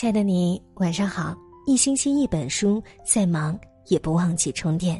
亲爱的你，晚上好！一星期一本书，再忙也不忘记充电。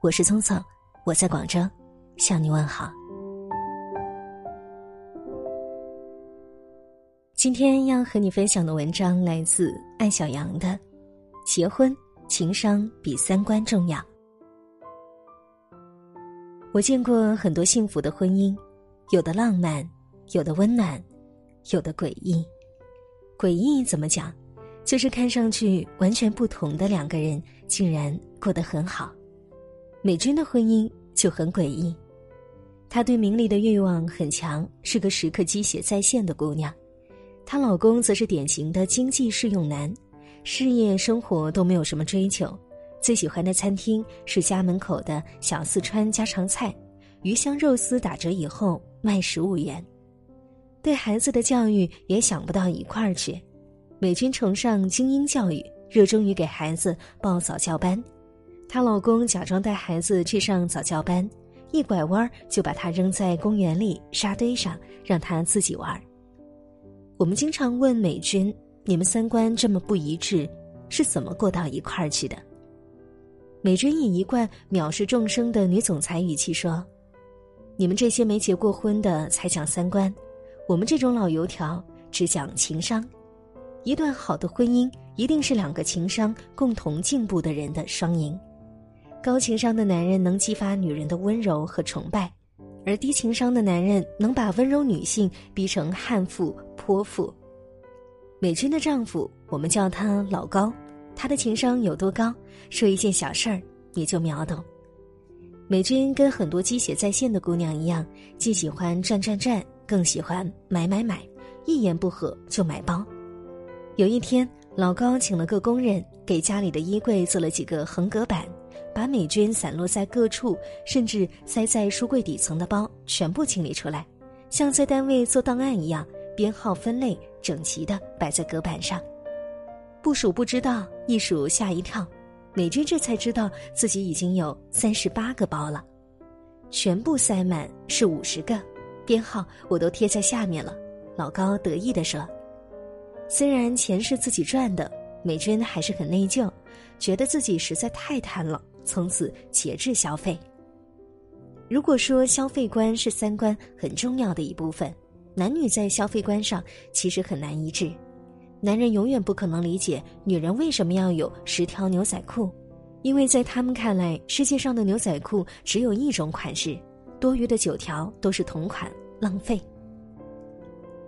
我是聪聪，我在广州，向你问好。今天要和你分享的文章来自艾小阳的《结婚情商比三观重要》。我见过很多幸福的婚姻，有的浪漫，有的温暖，有的诡异。诡异怎么讲？就是看上去完全不同的两个人，竟然过得很好。美军的婚姻就很诡异，她对名利的欲望很强，是个时刻鸡血在线的姑娘。她老公则是典型的经济适用男，事业生活都没有什么追求，最喜欢的餐厅是家门口的小四川家常菜，鱼香肉丝打折以后卖十五元。对孩子的教育也想不到一块儿去，美军崇尚精英教育，热衷于给孩子报早教班。她老公假装带孩子去上早教班，一拐弯就把她扔在公园里沙堆上，让她自己玩。我们经常问美军：“你们三观这么不一致，是怎么过到一块儿去的？”美军以一贯藐视众生的女总裁语气说：“你们这些没结过婚的才讲三观。”我们这种老油条只讲情商，一段好的婚姻一定是两个情商共同进步的人的双赢。高情商的男人能激发女人的温柔和崇拜，而低情商的男人能把温柔女性逼成悍妇泼妇。美军的丈夫，我们叫他老高，他的情商有多高？说一件小事儿你就秒懂。美军跟很多鸡血在线的姑娘一样，既喜欢赚赚赚。更喜欢买买买，一言不合就买包。有一天，老高请了个工人，给家里的衣柜做了几个横隔板，把美军散落在各处，甚至塞在书柜底层的包全部清理出来，像在单位做档案一样，编号分类，整齐的摆在隔板上。不数不知道，一数吓一跳，美军这才知道自己已经有三十八个包了，全部塞满是五十个。编号我都贴在下面了，老高得意地说：“虽然钱是自己赚的，美军还是很内疚，觉得自己实在太贪了，从此节制消费。如果说消费观是三观很重要的一部分，男女在消费观上其实很难一致。男人永远不可能理解女人为什么要有十条牛仔裤，因为在他们看来，世界上的牛仔裤只有一种款式。”多余的九条都是同款，浪费。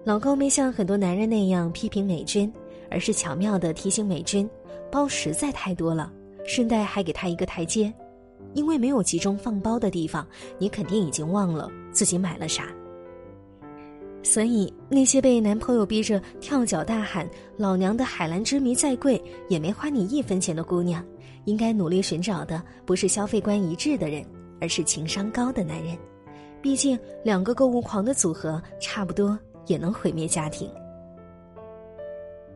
老高没像很多男人那样批评美军，而是巧妙的提醒美军，包实在太多了，顺带还给他一个台阶，因为没有集中放包的地方，你肯定已经忘了自己买了啥。所以那些被男朋友逼着跳脚大喊“老娘的海蓝之谜再贵也没花你一分钱”的姑娘，应该努力寻找的不是消费观一致的人。而是情商高的男人，毕竟两个购物狂的组合差不多也能毁灭家庭。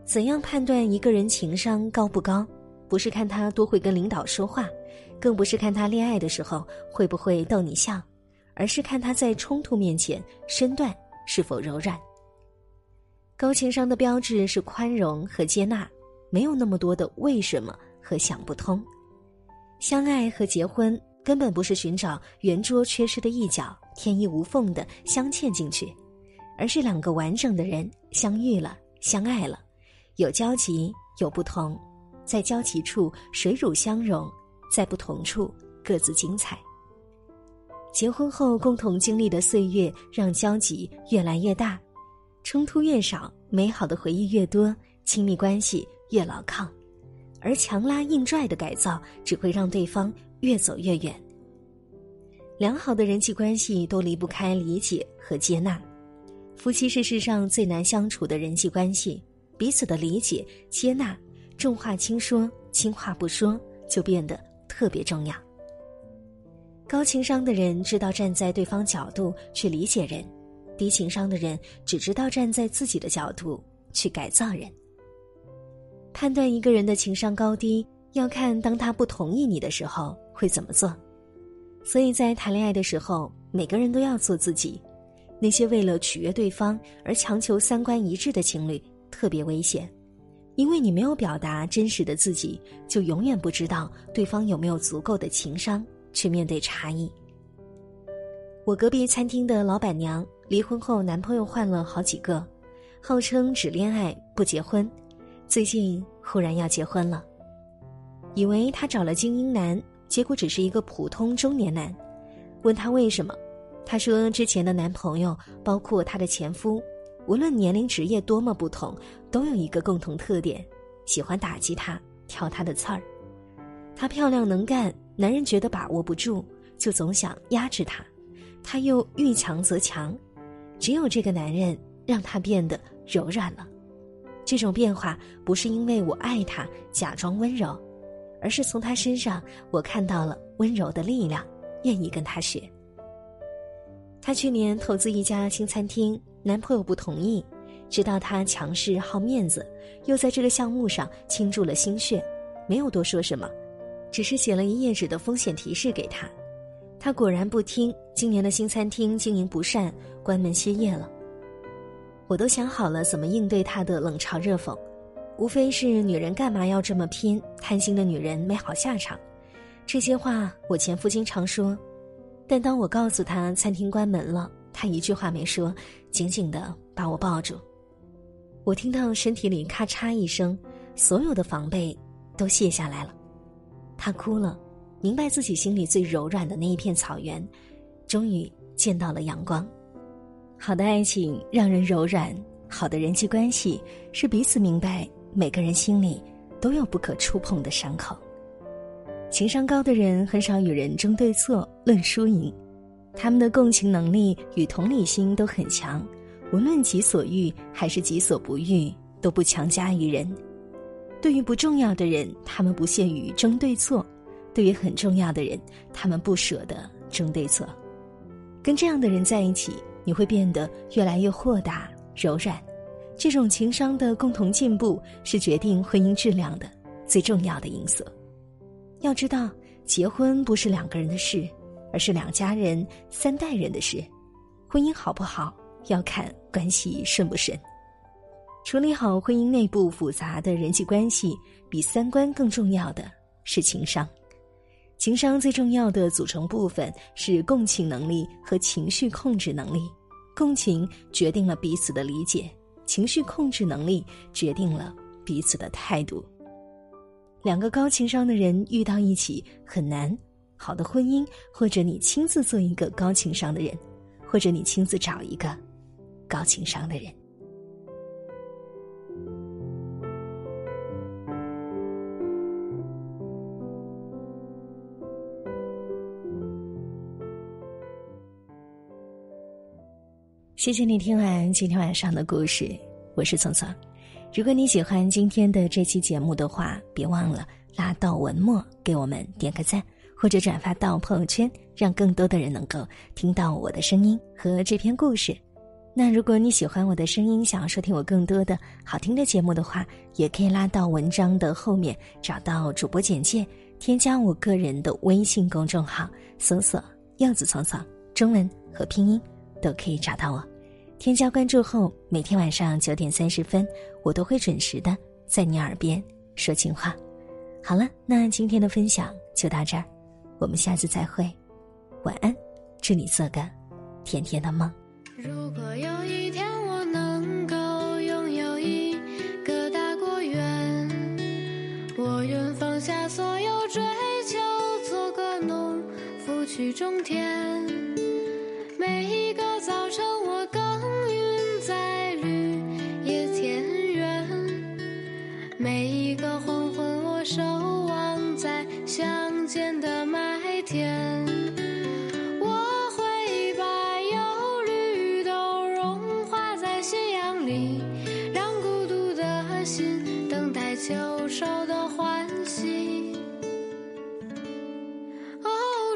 怎样判断一个人情商高不高？不是看他多会跟领导说话，更不是看他恋爱的时候会不会逗你笑，而是看他在冲突面前身段是否柔软。高情商的标志是宽容和接纳，没有那么多的为什么和想不通。相爱和结婚。根本不是寻找圆桌缺失的一角，天衣无缝的镶嵌进去，而是两个完整的人相遇了，相爱了，有交集，有不同，在交集处水乳相融，在不同处各自精彩。结婚后共同经历的岁月，让交集越来越大，冲突越少，美好的回忆越多，亲密关系越牢靠，而强拉硬拽的改造，只会让对方。越走越远。良好的人际关系都离不开理解和接纳，夫妻是世上最难相处的人际关系，彼此的理解、接纳，重话轻说，轻话不说，就变得特别重要。高情商的人知道站在对方角度去理解人，低情商的人只知道站在自己的角度去改造人。判断一个人的情商高低，要看当他不同意你的时候。会怎么做？所以在谈恋爱的时候，每个人都要做自己。那些为了取悦对方而强求三观一致的情侣特别危险。因为你没有表达真实的自己，就永远不知道对方有没有足够的情商去面对差异。我隔壁餐厅的老板娘离婚后，男朋友换了好几个，号称只恋爱不结婚，最近忽然要结婚了。以为她找了精英男，结果只是一个普通中年男。问她为什么，她说之前的男朋友，包括她的前夫，无论年龄、职业多么不同，都有一个共同特点：喜欢打击她，挑她的刺儿。她漂亮能干，男人觉得把握不住，就总想压制她。他又遇强则强，只有这个男人让他变得柔软了。这种变化不是因为我爱他假装温柔，而是从他身上我看到了温柔的力量，愿意跟他学。他去年投资一家新餐厅，男朋友不同意，知道他强势好面子，又在这个项目上倾注了心血，没有多说什么，只是写了一页纸的风险提示给他。他果然不听，今年的新餐厅经营不善，关门歇业了。我都想好了怎么应对他的冷嘲热讽，无非是女人干嘛要这么拼，贪心的女人没好下场。这些话我前夫经常说，但当我告诉他餐厅关门了，他一句话没说，紧紧的把我抱住。我听到身体里咔嚓一声，所有的防备都卸下来了，他哭了。明白自己心里最柔软的那一片草原，终于见到了阳光。好的爱情让人柔软，好的人际关系是彼此明白每个人心里都有不可触碰的伤口。情商高的人很少与人争对错、论输赢，他们的共情能力与同理心都很强，无论己所欲还是己所不欲，都不强加于人。对于不重要的人，他们不屑于争对错。对于很重要的人，他们不舍得争对错。跟这样的人在一起，你会变得越来越豁达、柔软。这种情商的共同进步，是决定婚姻质量的最重要的因素。要知道，结婚不是两个人的事，而是两家人、三代人的事。婚姻好不好，要看关系顺不顺。处理好婚姻内部复杂的人际关系，比三观更重要的是情商。情商最重要的组成部分是共情能力和情绪控制能力。共情决定了彼此的理解，情绪控制能力决定了彼此的态度。两个高情商的人遇到一起很难。好的婚姻，或者你亲自做一个高情商的人，或者你亲自找一个高情商的人。谢谢你听完今天晚上的故事，我是聪聪。如果你喜欢今天的这期节目的话，别忘了拉到文末给我们点个赞，或者转发到朋友圈，让更多的人能够听到我的声音和这篇故事。那如果你喜欢我的声音，想要收听我更多的好听的节目的话，也可以拉到文章的后面找到主播简介，添加我个人的微信公众号，搜索“柚子聪聪”，中文和拼音都可以找到我。添加关注后，每天晚上九点三十分，我都会准时的在你耳边说情话。好了，那今天的分享就到这儿，我们下次再会，晚安，祝你做个甜甜的梦。如果有一天我能够拥有一个大果园，我愿放下所有追求，做个农夫去种田。每一个早晨。幸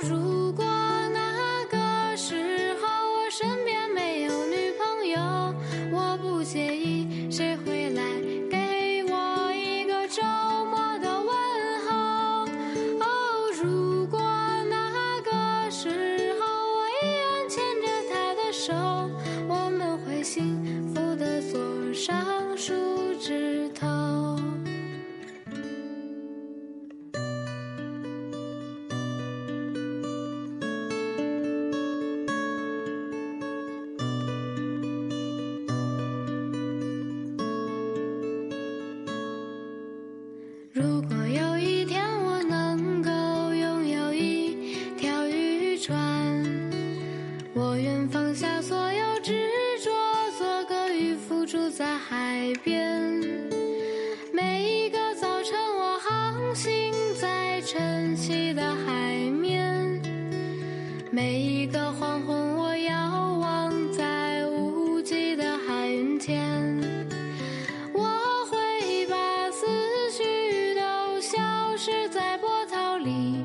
福我愿放下所有执着做个渔夫住在海边每一个早晨我航行在晨曦的海面每一个黄昏我遥望在无际的海云天我会把思绪都消失在波涛里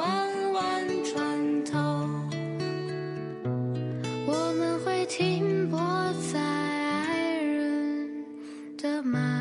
of mine.